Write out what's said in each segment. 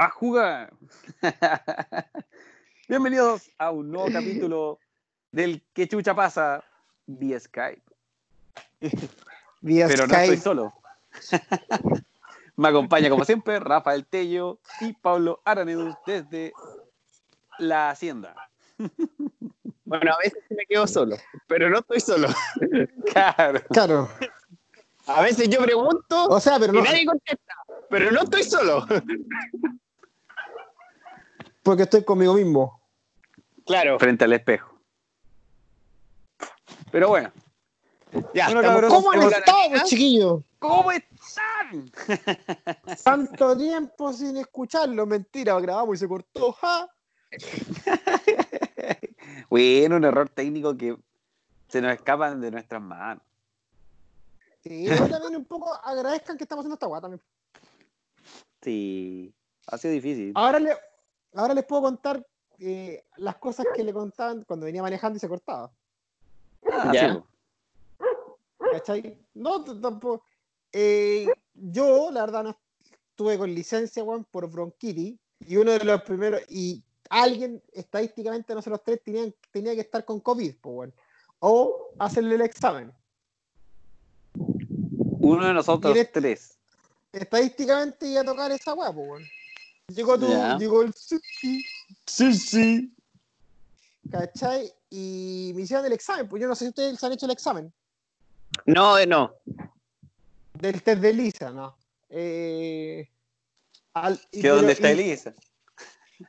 a jugar. Bienvenidos a un nuevo capítulo del Que Chucha Pasa vía Skype. Vía Pero no estoy solo. Me acompaña como siempre Rafael Tello y Pablo Aranedus desde la Hacienda. Bueno, a veces me quedo solo, pero no estoy solo. Claro. Claro. A veces yo pregunto O sea, pero y no. nadie contesta, pero no estoy solo. Porque estoy conmigo mismo. Claro, Frente al espejo. Pero bueno, ya. Bueno, ¿Cómo han estado, chiquillos? ¿cómo están? Tanto tiempo sin escucharlo. Mentira, grabamos y se cortó. ¡ja! Bueno, un error técnico que se nos escapan de nuestras manos. Sí, yo también un poco agradezcan que estamos haciendo esta guata también. Sí, ha sido difícil. Ahora, le, ahora les puedo contar eh, las cosas que le contaban cuando venía manejando y se cortaba. Ah, Ya. sí. ¿Cachai? No, tampoco. Eh, yo, la verdad, no estuve con licencia, weón, por bronquitis. Y uno de los primeros. Y alguien, estadísticamente, nosotros tres, tenían, tenía que estar con COVID, pues, weón. O hacerle el examen. Uno de nosotros tres. Estadísticamente iba a tocar esa weá, pues, weón. Llegó tú, Ya. llegó el sí, sí, Sí. ¿cachai? Y me hicieron el examen, pues yo no sé si ustedes han hecho el examen. No, eh, no. Del test de Lisa, ¿no? Eh, al- y- ¿Que dónde está Elisa?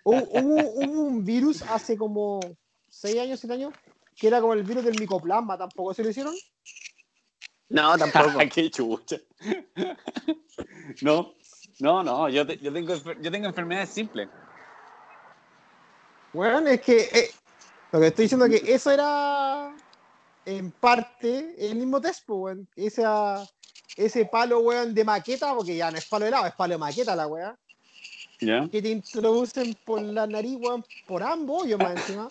Hubo, hubo- hubo un virus hace como 6 años, 7 años, que era como el virus del micoplasma, tampoco se lo hicieron. No, tampoco. ¡Qué chucha! no, no, no, yo, te- yo, tengo, yo tengo enfermedades simples. Bueno, es que eh, lo que estoy diciendo es que eso era en parte el mismo test, pues, weón. Esa- ese palo, weón, de maqueta, porque ya no es palo de helado, es palo de maqueta la weá, ¿Ya? que te introducen por la nariz, weón, por ambos hoyos más encima.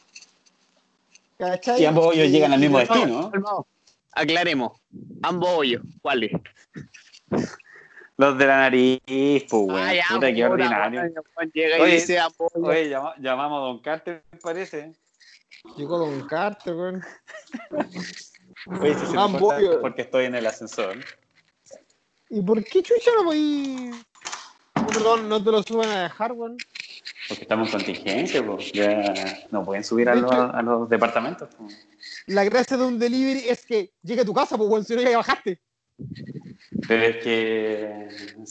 ¿Cachai? Y ambos Y- llegan al mismo destino. ¿no? Aclaremos. Ambos hoyos. ¿Cuáles? Los de la nariz, pues, weón. Ah, Puta, qué ordinario. Llega y Oye, dice ambos hoyos. Oye, llama- llamamos a Don Carter, parece. Llegó Don Carter, weón. Oye, si se me yo- porque estoy en el ascensor. ¿Y por qué chucha no voy? No, no te lo suben a dejar, weón. Porque estamos en contingencia, pues. Ya no pueden subir a los, a los departamentos. pues. La gracia de un delivery es que llegue a tu casa, pues, weón, si no ya bajaste. Pero es que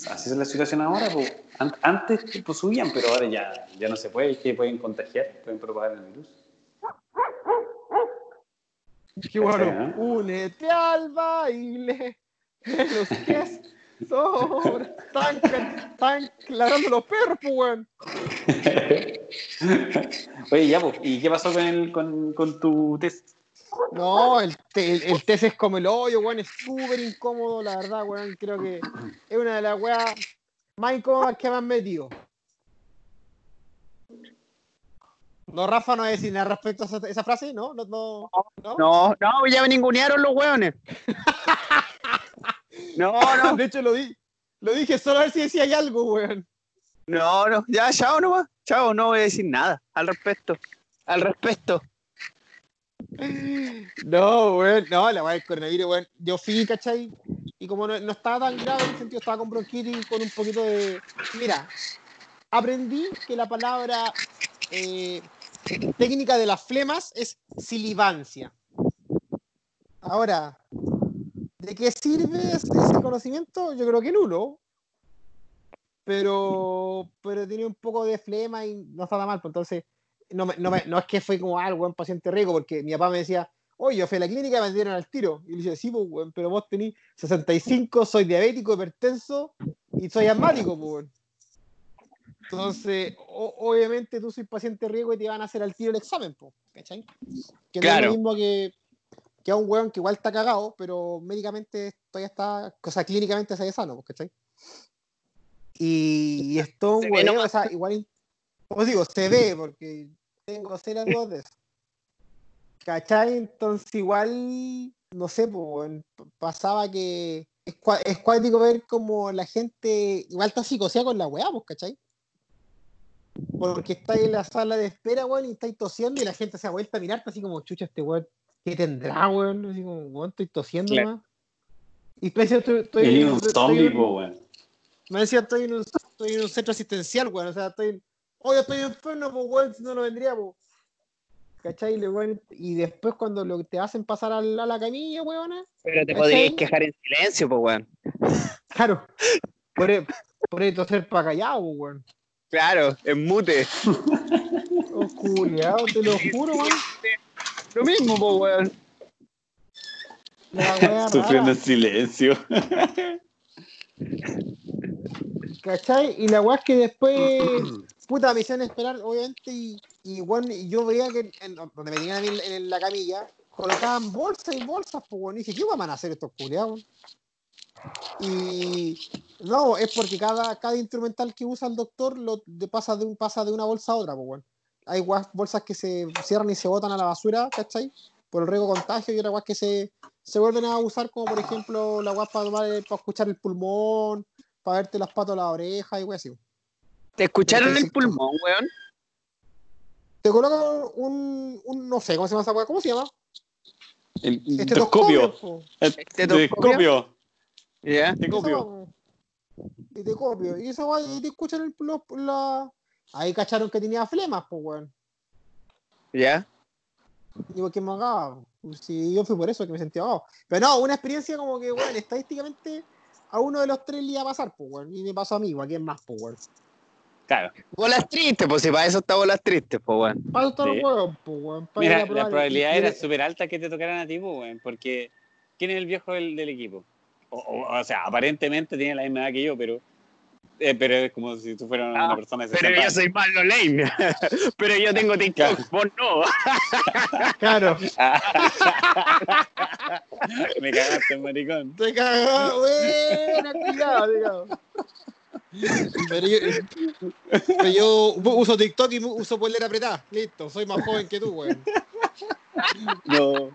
así es la situación ahora. Pues. An- Antes pues, subían, pero ahora ya, ya no se puede. Es que pueden contagiar, pueden propagar el virus. Qué bueno. Únete al baile. Los que. Están, can- están ladrando los perros, pues, weón. Oye, ya, pues. ¿Y qué pasó con, el, con, con tu test? No, el, el, el test es como el hoyo, weón. Es súper incómodo, la verdad, weón. Creo que es una de las weas más incómodas que me han metido. No, Rafa no a decir nada respecto a esa, frase, ¿no? No, no, no. No, no, ya me ningunearon los hueones. No, no, De hecho, lo, di, lo dije solo a ver si decía hay algo, weón. no, no, ya, chao nomás. Chao, no voy a decir nada al respecto. Al respecto. No, weón, no, la weá del coronavirus, weón. Yo fui, ¿cachai? Y como no, no estaba tan grave en el sentido, estaba con bronquitis, con un poquito de. Mira, aprendí que la palabra eh, técnica de las flemas es silivancia. Ahora, ¿de qué sirve ese conocimiento? Yo creo que nulo. Pero, pero tenía un poco de flema y no estaba mal, pues entonces no, me- no, me- no es que fue como algo buen paciente rico, porque mi papá me decía, oye, yo fui a la clínica y me dieron al tiro. Y le dije, sí, pues, weón, pero vos tenés 65, soy diabético, hipertenso y soy asmático, pues. Entonces, o- obviamente tú soy paciente riesgo y te van a hacer al tiro el examen, pues, ¿cachai? Que no es Claro. lo mismo que, que a un weón que igual está cagado, pero médicamente todavía está, o sea, clínicamente está sano, pues, ¿cachai? Y, y esto, Se ve weón, o sea, igual, como digo, se ve, porque tengo serias dudas de eso. ¿Cachai? Entonces igual, no sé, pues, pasaba que es, cua- es cuático ver como la gente igual está psicoseada con la weá, pues, ¿cachai? porque estáis en la sala de espera, weón, y estáis tosiendo y la gente se ha vuelto a mirarte así como, chucha, este weón, ¿qué tendrá, weón? Así como, weón, estoy tosiendo Claro. más. Y después estoy, estoy, Y un estoy- zombie, estoy- weón. me decía, estoy en, un, estoy en un centro asistencial, weón. O sea, estoy. Oye, estoy enfermo, pues, weón, si no lo vendría, pues. ¿Cachai? Le- weón, Y después, cuando lo, te hacen pasar a la, a la camilla, weón, Pero te ¿Cachai? podrías quejar en silencio, pues, weón. claro. Por, por eso ser para callado, pues, weón. Claro, en mute. Oh, culiao, te lo juro, weón. Lo mismo, pues, weón. Sufriendo en silencio. ¿cachai? Y la weá es que después, puta, me hicieron esperar, obviamente, y, y, y yo veía que en, donde me tenían a mí en, en la camilla, colocaban bolsas y bolsas, pues, weón. Y dije, ¿qué van a hacer estos culiados? Y no, es porque cada, cada instrumental que usa el doctor lo de- pasa, de pasa de una bolsa a otra, pues, weón. Hay guas- bolsas que se cierran y se botan a la basura, ¿cachai? Por el riesgo contagio y otras guas que se, se vuelven a usar, como por ejemplo la guas para, para escuchar el pulmón, para verte las patas a la oreja y wey así. ¿Te escucharon el pulmón, weón? Te colocan un, un, no sé, ¿cómo se llama esa guay? ¿Cómo se llama? El Estetoscopio. Endoscopio. ¿Ya? Po. Y te copio. Y esa guay, y te escuchan el, los- la... Ahí cacharon que tenía flemas, pues, weón. ¿Ya? Y porque me ahogaba. Si yo fui por eso que me sentía ahogado. Pero no, una experiencia como que, weón, estadísticamente a uno de los tres le iba a pasar, pues, weón. Y me pasó a mí, ¿a quién más, pues, weón? Claro. Bolas tristes, pues si para eso está bolas tristes, pues, weón. Para eso están Sí. los huevos, pues, weón. Mira, la probabilidad era súper alta que te tocaran a ti, pues, weón, porque ¿quién es el viejo del, del equipo? O, o- o sea, aparentemente tiene la misma edad que yo, pero, eh, pero es como si tú fueras una Ah, persona de Pero 60 yo soy Marlo Lane. Pero yo tengo TikTok, Claro. vos no. Claro. Me cagaste, maricón. Te cagó, buena, cuidado, digamos. Pero yo, pero yo uso TikTok y uso polera apretada. Listo, soy más joven que tú, weón. No.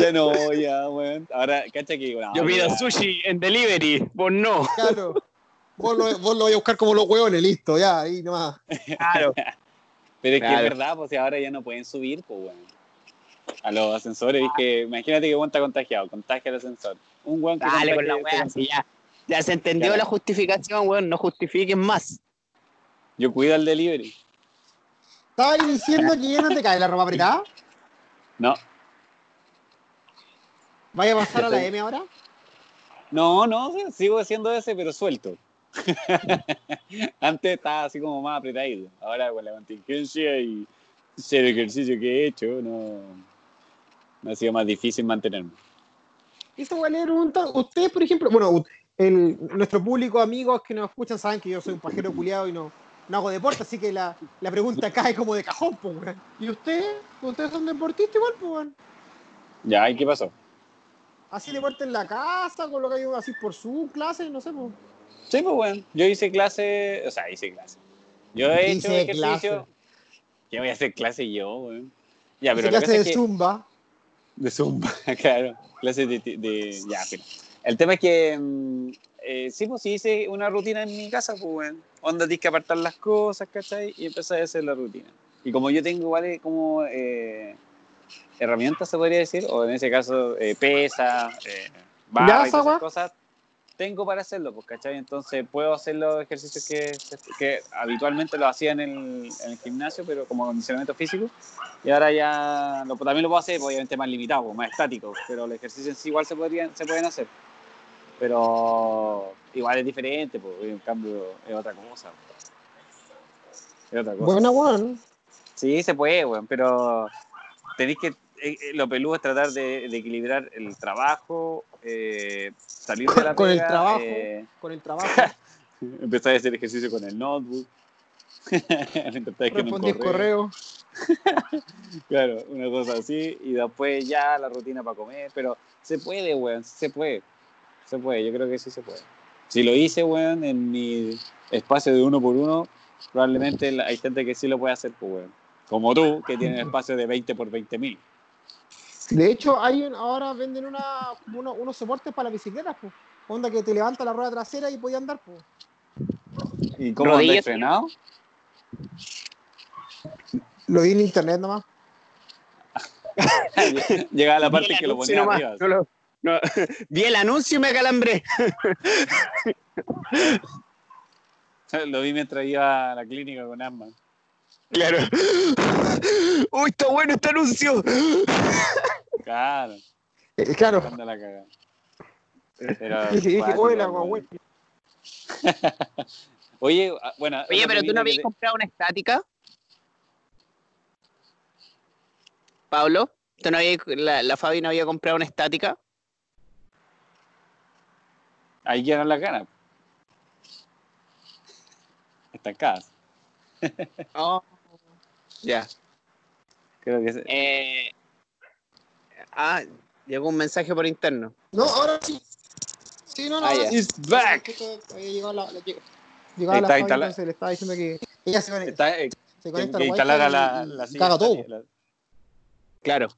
Ya no, ya, weón. Ahora, cacha que. bueno, Yo pido sushi en delivery, vos no. Claro. Vos lo, vos lo vais a buscar como los huevones, listo, ya, ahí nomás. Claro. Pero es que es verdad, pues si ahora ya no pueden subir, pues weón. A los ascensores, es que imagínate que weón está contagiado, contagia el ascensor. Un weón que Dale con la contagie- weá, sí, ya. Ya se entendió Claro. la justificación, weón. No justifiquen más. Yo cuido al delivery. ¿Estabas diciendo que ya no te cae la ropa apretada? No, ¿Vaya a pasar a la. M ahora? no, no, sigo haciendo ese, pero suelto. Antes estaba así como más apretadito. Ahora con la contingencia y el ejercicio que he hecho, no, me ha sido más difícil mantenerme. Eso igual le pregunta, ustedes, por ejemplo, bueno, el, nuestro público, amigos que nos escuchan, saben que yo soy un pajero culiado y no, no hago deporte, así que la, la pregunta cae como de cajón, pues, weón. ¿Y ustedes? ¿Ustedes son deportistas igual, pues, weón? Ya, ¿y qué pasó? ¿Así deporte en la casa, colocáis así por su clase? No sé, pues. Sí, pues bueno, yo hice clase, o sea, hice clase. Yo he hecho Hice ejercicio. clase. ¿Qué voy a hacer clase yo, weón? Ya, Hice pero la clase de es que... zumba. De Zumba, claro. Clases de, de- Ya, pero. El tema es que. mm, eh, sí, pues sí hice una rutina en mi casa, pues, weón. Onda, tienes que apartar las cosas, ¿cachai? Y empecé a hacer la rutina. Y como yo tengo, ¿vale? Como. eh, herramientas, se podría decir, o en ese caso, eh, pesa, eh, barra y todas esas cosas, tengo para hacerlo, pues, ¿cachai? Entonces puedo hacer los ejercicios que, que habitualmente lo hacía en el, en el gimnasio, pero como condicionamiento físico. Y ahora ya lo- también lo puedo hacer, pues, obviamente más limitado, pues, más estático, pero los ejercicios en sí igual se, podrían, se pueden hacer. Pero igual es diferente, pues, en cambio es otra cosa. Es otra cosa. Buena, weón. Sí, se puede, weón, pero tenéis que. eh, eh, lo peludo es tratar de, de equilibrar el trabajo, eh, salir de la Con el pega, trabajo. eh, Con el trabajo. empezar a hacer ejercicio con el notebook. Respondís correo. Claro, una cosa así, y después ya la rutina para comer, pero se puede, weón, se puede. Se puede, yo creo que sí se puede. Si lo hice, weón, en mi espacio de uno por uno, probablemente hay gente que sí lo puede hacer, pues, weón. Como tú, que tienes espacio de 20 por 20 mil. De hecho, hay un- ahora venden una, uno- unos soportes para las bicicletas, pues. Onda que te levanta la rueda trasera y podía andar, pues. ¿Y cómo andas frenado? Lo vi en internet nomás. Llegaba la parte que lo ponía nomás, arriba. no lo- no. Vi el anuncio y me calambré. Lo vi mientras iba a la clínica con asma. Claro. Uy, está bueno este anuncio. Claro, Eh, claro. anda la cagada. Pero, Y dije, dije, cuático, oye, ah, bueno. Oye, pero tú no que habías te- comprado una estática. Pablo, ¿tú no habías, la, la Fabi no había comprado una estática? Ahí quedan las ganas. Estancadas. Oh. Ya. Creo que se- Eh, ah, llegó un mensaje por interno. No, ahora sí. Sí, no, no. Ah, sí. It's back. Llegado la, entonces le estaba diciendo que ella se conecta, Está, eh, se que, conecta que al instalara la, la silla. caga todo. la- Claro.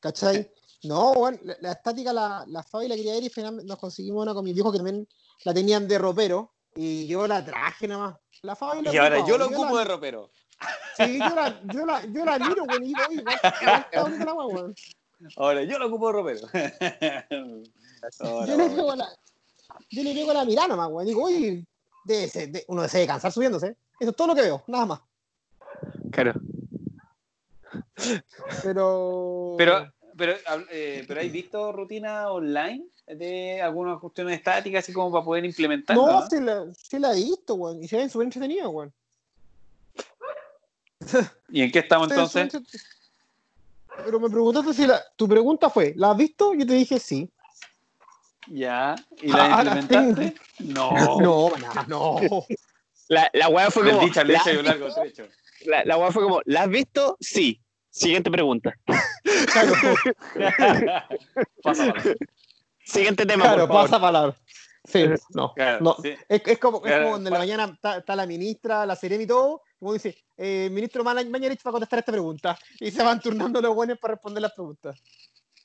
¿Cachai? No, bueno, la, la estática, la, la Fabi la quería ver y finalmente nos conseguimos una con mis viejos que también la tenían de ropero y yo la traje nada más. La Fabi la Y ahora yo lo la- ocupo de ropero. Sí, yo la, yo la, yo la miro, güey, y digo, igual, la. Ahora yo lo ocupo de ropero. Yo le pego la, yo le pego la mirada nomás, güey. Digo, oye, debe ser- de- uno se debe cansar subiéndose. Eso es todo lo que veo, nada más. Claro. Pero. Pero, pero, eh, pero ¿hay visto rutina online de algunas cuestiones estáticas así como para poder implementar? No, sí la, sí la he visto, güey. Y se ven súper entretenidos, güey. ¿Y en qué estamos entonces? Pero me preguntaste si la. Tu pregunta fue, ¿la has visto? Yo te dije sí. Ya. ¿Y la Ah, implementaste? No. No, no. La, la weá fue como. Bendita ¿la, un largo trecho. la, la weá fue como, ¿la has visto? Sí. Siguiente pregunta. Claro, Pasa palabra. Siguiente tema, claro, por favor. pasa palabra. Sí, no. Claro, no. sí. Es, es como, es Claro, como cuando en la mañana está, está la ministra, la serena y todo, uno dice, eh, ministro Mañalich va a contestar esta pregunta. Y se van turnando los buenos para responder las preguntas.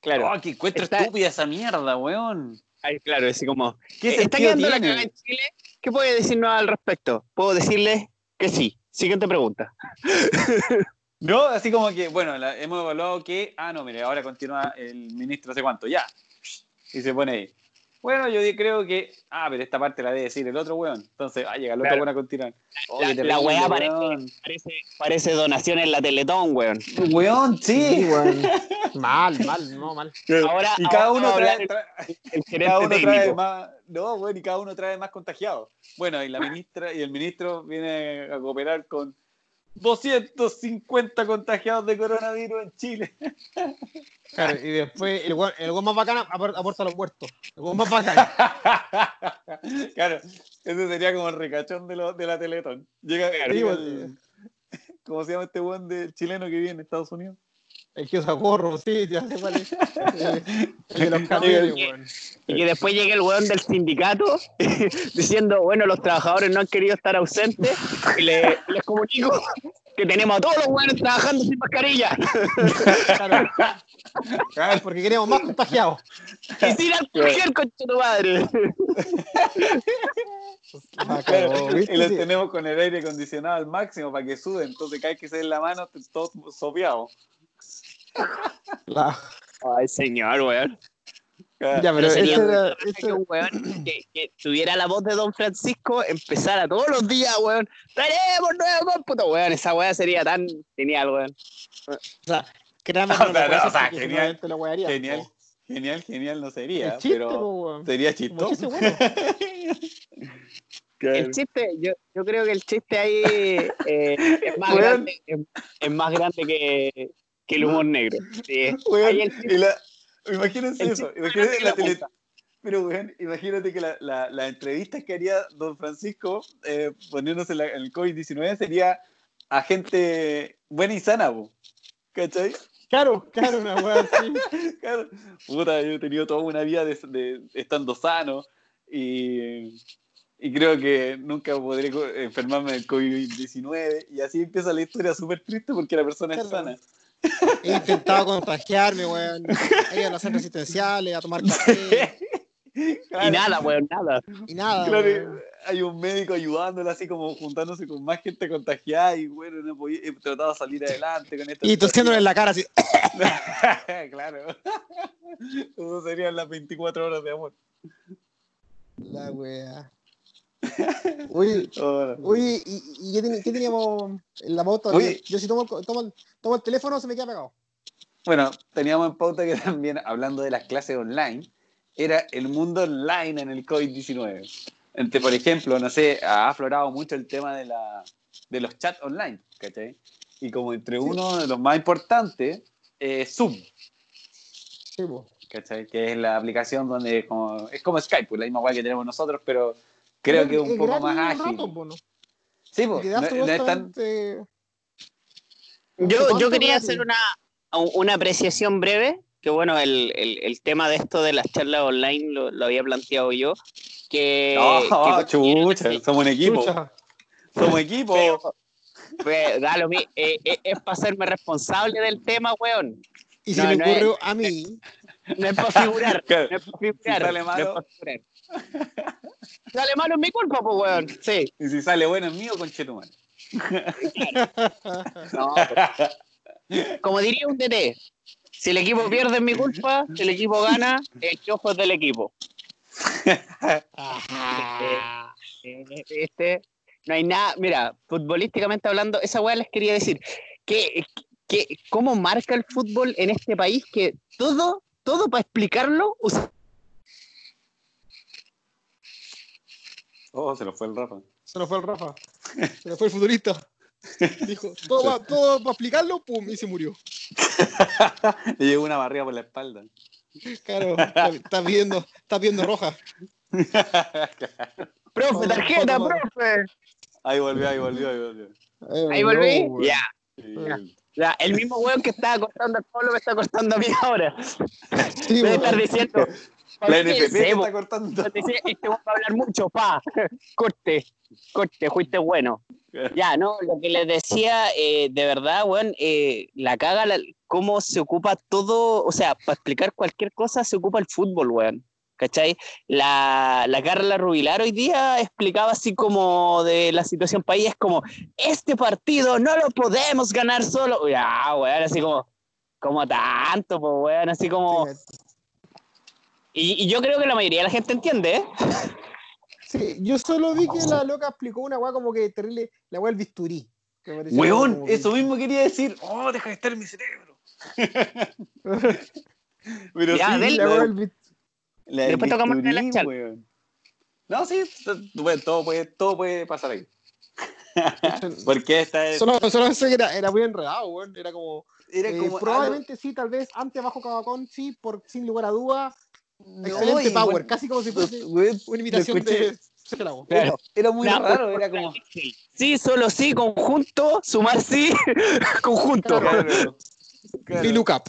Claro. Oh, que encuentro Está- estúpida esa mierda, weón. Ay, claro, así como. ¿Qué Eh, ¿Está quedando la tiene? cagada en Chile? ¿Qué puede decirnos al respecto? Puedo decirle que sí. Siguiente pregunta. No, así como que, bueno, la- hemos evaluado que, ah, no, mire, ahora continúa el ministro hace cuánto, ya. Y se pone ahí. Bueno, yo creo que, ah, pero esta parte la debe decir el otro weón. Entonces, ah, llega el otro Claro. weón a continuar. La- la weá parece-. Parece, parece donación en la Teletón, weón. Weón, sí. weón. mal, mal, no, mal. Ahora, Y cada ahora uno trae, trae- el cada uno trae más, no, weón, y cada uno trae más contagiados. Bueno, y la ministra y el ministro viene a cooperar con 250 contagiados de coronavirus en Chile. Claro, y después el weón más bacán apor- aporta a los muertos. El weón más bacán. claro, ese sería como el ricachón de, lo- de la Teletón. Llega, Sí, el- ¿Cómo se llama este de chileno que vive en Estados Unidos? El que usa gorro, sí, ya sé cuál es. Eh, El de los Llega camiones, el- weón. Y que después llegue el weón del sindicato diciendo, bueno, los trabajadores no han querido estar ausentes y le- les comunico que tenemos a todos los weones trabajando sin mascarilla Claro, Claro, porque queremos más contagiados. y sin alcohol, tu madre. Y los tenemos con el aire acondicionado al máximo para que suden. Entonces, cada vez que se den la mano, todos sopeados. La- Ay, señor, weón. Ya, pero Pero sería ese muy era- bacán ese- que un weón que, que tuviera la voz de Don Francisco empezara todos los días, weón. Tenemos nuevo cómputo, weón. Esa weá sería tan genial, weón. O sea, créame no no, o porque genial, seguramente lo wearía, Genial, genial, genial no sería, chiste, pero weón. sería chistoso. bueno. El chiste, yo, yo creo que el chiste ahí eh, es, más grande, es, es más grande que, que el humor negro. Sí. Weón, Ahí el chiste- y la- imagínense el eso, grande la tele, pero weón, imagínate que la, la, la entrevista que haría Don Francisco eh, poniéndose la- el COVID-19 sería a gente buena y sana. ¿cachai? Claro, claro, una weá así. Claro. Puta, yo he tenido toda una vida de, de- estando sano y, y creo que nunca podré enfermarme del COVID-19 y así empieza la historia súper triste porque la persona es Claro. sana. He intentado contagiarme, weón. He ido a los centros asistenciales, a tomar café. Y nada, weón, nada. Y nada. Claro, weón. hay un médico ayudándolo así como juntándose con más gente contagiada y bueno, no podía, he tratado de salir adelante con esto. Y tosiéndole en la cara así. claro. Eso serían las 24 horas de amor. La wea. Oye, oye, ¿y, y qué, qué teníamos en la pauta? Oye. Yo si tomo, tomo, tomo el teléfono se me queda pegado. Bueno, teníamos en pauta que también, hablando de las clases online, era el mundo online en el COVID-19. Entre, por ejemplo, no sé, ha aflorado mucho el tema de, la, de los chats online, ¿cachai? Y como entre uno de los más importantes, eh, Zoom, Sí. ¿cachai? Que es la aplicación donde es como, es como Skype, pues, la misma guay que tenemos nosotros, pero creo que es un poco gratis más ágil. rato, po, ¿no? Sí, pues, no, no es tan... no Yo, yo quería gratis. hacer una, una apreciación breve, que bueno, el, el, el tema de esto de las charlas online lo, lo había planteado yo, que... No, que- chucha, somos un equipo, Chucha. somos equipo. pero- pues, da lo mi- eh, eh, es para hacerme responsable del tema, weón. Y se No, me no ocurrió a mí. No es para figurar, Claro. no es para figurar. sale no malo. es pa' figurar. Sale malo es mi culpa, pues, weón. Sí. Y si sale bueno es mío, conchetumare. No, pues, como diría un DT, si el equipo pierde es mi culpa, si el equipo gana, el ojo es del equipo. Este, no hay nada, mira, futbolísticamente hablando, esa weá les quería decir, que, que cómo marca el fútbol en este país que todo, todo para explicarlo, usa- Oh, se nos fue el Rafa. Se nos fue el Rafa. Se nos fue el futurista. Dijo, todo va, todo para explicarlo, pum, y se murió. Le llegó una barriga por la espalda. Claro, está, está pidiendo, está pidiendo roja. profe, tarjeta, profe. Ahí volvió, ahí volvió, ahí volvió. Ahí volví, No, ya. El mismo weón que estaba cortando al Pablo me está cortando a mí ahora. Sí, Debe güey. estar diciendo. La NFP "Pensemos, está cortando. Dice, este va a hablar mucho, pa. Corte, corte, fuiste bueno. Ya, no, lo que les decía, eh, de verdad, weón, eh, la caga, la- cómo se ocupa todo, o sea, para explicar cualquier cosa se ocupa el fútbol, weón. ¿Cachai? La, la Carla Rubilar hoy día explicaba así como de la situación país, es como, este partido no lo podemos ganar solo. Ya, weón, así como, como tanto, pues, weón, así como... Y, y yo creo que la mayoría de la gente entiende, ¿eh? Sí, yo solo vi que la loca explicó una weá como que terrible, la weá del bisturí. Weón, que- eso mismo quería decir. Oh, deja de estar en mi cerebro. Pero Ya, sí, del- La la, weá del la Después tocamos la charla. weón. No, sí, bueno, todo puede, todo puede pasar ahí. Porque esta es. Solo, solo pensé que era, era muy enredado, weón. Era como, Era eh, como. probablemente sí, tal vez antes bajo Cabacón, sí, por, sin lugar a duda. Excelente No, y, power, casi como si fuese una imitación de. Claro. Era muy raro, era como. Sí, solo sí, conjunto, sumar sí, conjunto. Claro, claro, Y look up.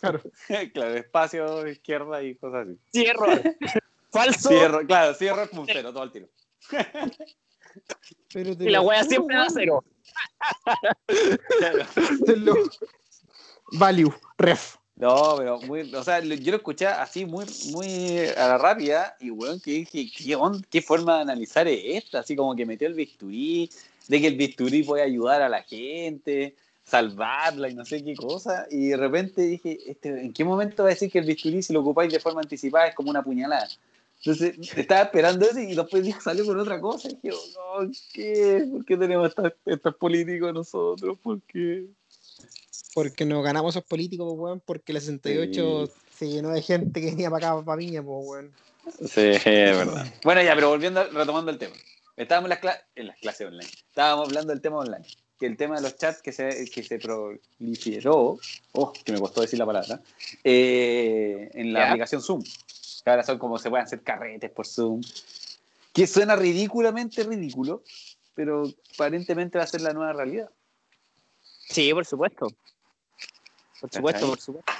Claro. claro, espacio, izquierda y cosas así. Sí, error. Falso. Sí, error, claro, sí, error, pum, cero, todo al tiro. Pero te y la wea siempre da cero. Claro. te lo- Value, ref. No, pero muy, o sea, yo lo escuché así muy, muy a la rápida y weón, que dije, ¿qué, on- ¿qué forma de analizar es esta? Así como que metió el bisturí, de que el bisturí puede ayudar a la gente, salvarla y no sé qué cosa. Y de repente dije, este, ¿en qué momento va a decir que el bisturí si lo ocupáis de forma anticipada es como una puñalada? Entonces, estaba esperando eso y después dijo, salió con otra cosa. Y dije, no, ¿qué? ¿Por qué tenemos estos políticos nosotros? ¿Por qué? Porque nos ganamos esos políticos, pues, weón. Porque la 68 se llenó de gente que venía para acá, para Viña, pues, weón. Sí, es verdad. Bueno, ya, pero volviendo, retomando el tema. Estábamos en las, cla- en las clases online. Estábamos hablando del tema online. Que el tema de los chats que se, que se proliferó, oh, que me costó decir la palabra, eh, en la Ya. aplicación Zoom. Que ahora son como se pueden hacer carretes por Zoom. Que suena ridículamente ridículo, pero aparentemente va a ser la nueva realidad. Sí, por supuesto. Por supuesto, por supuesto.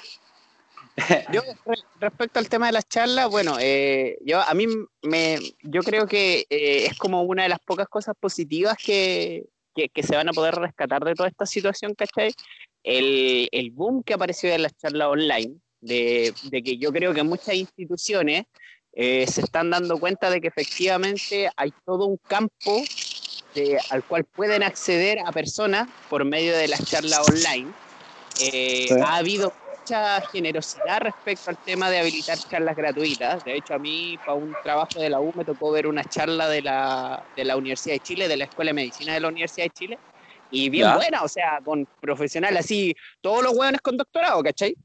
Yo, re- respecto al tema de las charlas, bueno, eh, yo a mí me, yo creo que eh, es como una de las pocas cosas positivas que, que, que se van a poder rescatar de toda esta situación, ¿cachai? El, el boom que apareció en las charlas online, de, de que yo creo que muchas instituciones eh, se están dando cuenta de que efectivamente hay todo un campo al cual pueden acceder a personas por medio de las charlas online. Eh, ha habido mucha generosidad respecto al tema de habilitar charlas gratuitas. De hecho, a mí, para un trabajo de la U, me tocó ver una charla de la, de la Universidad de Chile, de la Escuela de Medicina de la Universidad de Chile, y bien buena, o sea, con profesionales así, todos los hueones con doctorado, ¿cachai?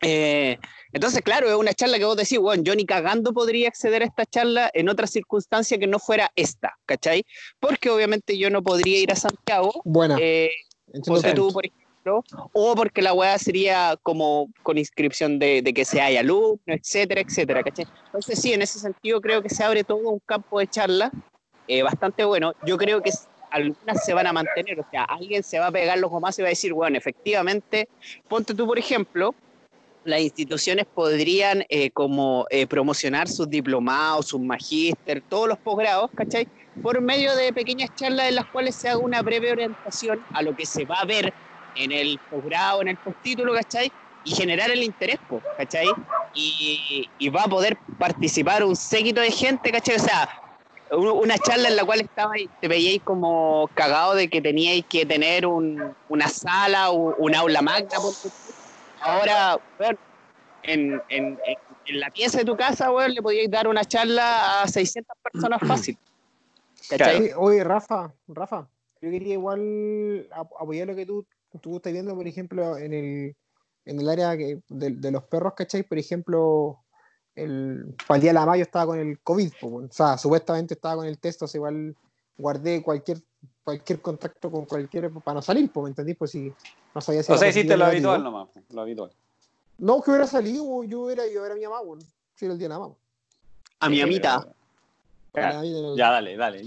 Eh, entonces, claro, es una charla que vos decís, bueno, yo ni cagando podría acceder a esta charla en otra circunstancia que no fuera esta, ¿cachai? Porque obviamente yo no podría ir a Santiago. Bueno. Eh, tú, por ejemplo, o porque la weá sería como con inscripción de, que se haya alumno, etcétera, etcétera. Entonces, sí, en ese sentido creo que se abre todo un campo de charla eh, bastante bueno. Yo creo que algunas se van a mantener, o sea, alguien se va a pegar los gomazos y va a decir, bueno, efectivamente, ponte tú, por ejemplo, las instituciones podrían eh, como eh, promocionar sus diplomados, sus magíster, todos los posgrados, ¿cachai? Por medio de pequeñas charlas en las cuales se haga una breve orientación a lo que se va a ver en el posgrado, en el postítulo, ¿cachai? Y generar el interés, ¿cachai? Y, y, va a poder participar un séquito de gente, ¿cachai? O sea, una charla en la cual estaba te veíais como cagado de que teníais que tener un, una sala o un aula magna, por Ahora, en, en, en, la pieza de tu casa, weón, le podíais dar una charla a 600 personas fácil. oye, Rafa, Rafa, yo quería igual apoyar lo que tú, tú estás viendo, por ejemplo, en el, en el área que, de, los perros, ¿cachai? Por ejemplo, el, para el día de la mayo estaba con el COVID, o sea, supuestamente estaba con el test, o sea, igual guardé cualquier cualquier contacto con cualquier para no salir, ¿me entendí? Pues si no sabía si. O sea, hiciste lo habitual nomás, lo habitual. No, que hubiera salido, yo era, yo era mi mamá, bueno, si era el día de la mamá. A mi amita. Ya, ya, dale, dale.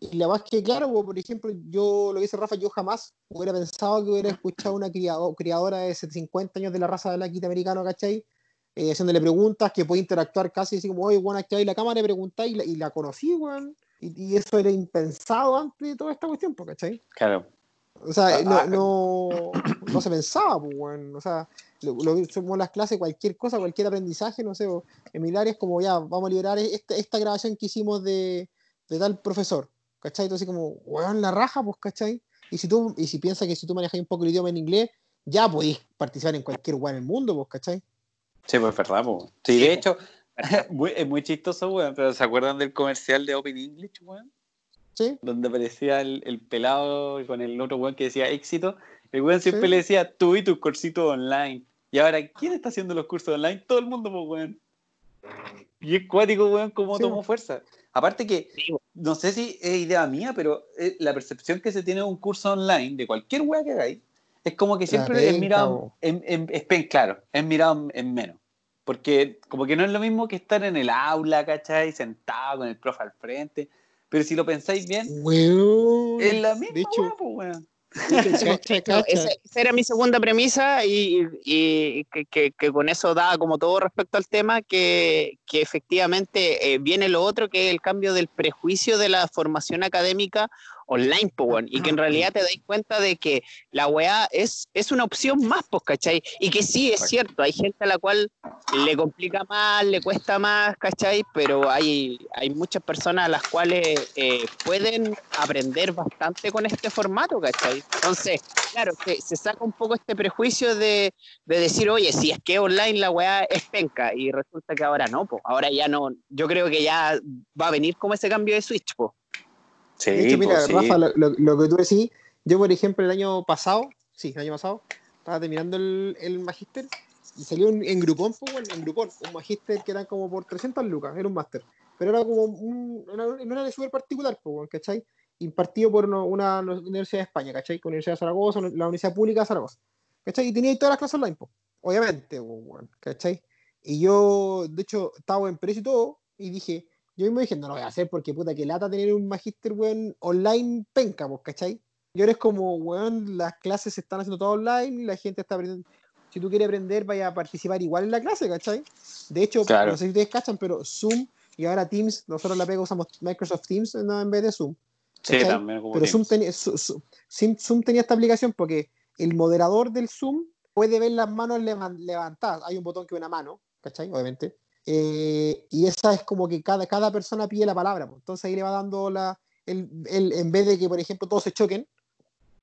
Y la más que, claro, por ejemplo, yo lo que dice Rafa, yo jamás hubiera pensado que hubiera escuchado una criadora de 50 años de la raza del laquita americano, ¿cachai? Eh, haciéndole preguntas que puede interactuar casi así como, oye, bueno, activáis la cámara y preguntáis y la, y la conocí, weón. Y, eso era impensado antes de toda esta cuestión, ¿cachai? Claro. O sea, ah, no, ah, no, no, se pensaba, pues, bueno. O sea, lo, lo las clases, cualquier cosa, cualquier aprendizaje, no sé, en mi área es como, ya, vamos a liberar esta, esta grabación que hicimos de, de tal profesor, ¿cachai? Entonces, como, weón, la raja, pues, ¿cachai? Y si tú, y si piensas que si tú manejas un poco el idioma en inglés, ya podéis participar en cualquier lugar en el mundo, pues, ¿cachai? Sí, pues verdad, pues. Sí, de hecho, es muy chistoso, weón, pero ¿se acuerdan del comercial de Open English, weón? Sí. Donde aparecía el, el pelado con el otro weón que decía éxito. El weón siempre le decía, tú y tus cursitos online. Y ahora, ¿quién está haciendo los cursos online? Todo el mundo, pues, weón. Y es cuático, weón, cómo tomó fuerza. Aparte que, no sé si es idea mía, pero eh, la percepción que se tiene de un curso online, de cualquier weón que hagáis, es como que siempre es mirado, en, en, claro, es mirado en menos. Porque como que no es lo mismo que estar en el aula, ¿cachai? Sentado con el profe al frente. Pero si lo pensáis bien, es la misma, pues, esa, era mi segunda premisa y, que, con eso da como todo respecto al tema que, efectivamente eh, viene lo otro que es el cambio del prejuicio de la formación académica online, pues, y que en realidad te dais cuenta de que la weá es, es una opción más, pues, ¿cachai? Y que sí, es cierto, hay gente a la cual le complica más, le cuesta más, ¿cachai? Pero hay, hay muchas personas a las cuales eh, pueden aprender bastante con este formato, ¿cachai? Entonces, claro, se, se saca un poco este prejuicio de, de, decir, oye, si es que online la weá es penca, y resulta que ahora no, pues, ahora ya no, yo creo que ya va a venir como ese cambio de switch, pues. Sí, de hecho, mira, pues, Rafa, lo, que tú decís, yo por ejemplo el año pasado, sí, el año pasado, estaba terminando el, el magíster y salió en Groupon, pues, en Groupon, un magíster que era como por 300 lucas, era un máster, pero era como un, una, no era de súper particular, pues, ¿cachai? Impartido por una, universidad de España, ¿cachai? Con la Universidad de Zaragoza, la Universidad Pública de Zaragoza, ¿cachai? Y tenía todas las clases online, pues, obviamente, pues, ¿cachai? Y yo, de hecho, estaba en precio y todo, y dije, yo mismo dije, no lo voy a hacer porque puta que lata tener un magíster, weón, online penca, vos, ¿cachai? Y ahora es como, weón, las clases se están haciendo todo online, y la gente está aprendiendo. Si tú quieres aprender, vaya a participar igual en la clase, ¿cachai? De hecho, no sé si ustedes cachan, pero Zoom y ahora Teams, nosotros la pega usamos Microsoft Teams en vez de Zoom. Sí, también. pero Zoom tenía, Zoom tenía esta aplicación porque el moderador del Zoom puede ver las manos levantadas. Hay un botón que ve una mano, ¿cachai? Obviamente Eh, y esa es como que cada, cada persona pide la palabra, pues. entonces ahí le va dando la, el, el, en vez de que, por ejemplo, todos se choquen,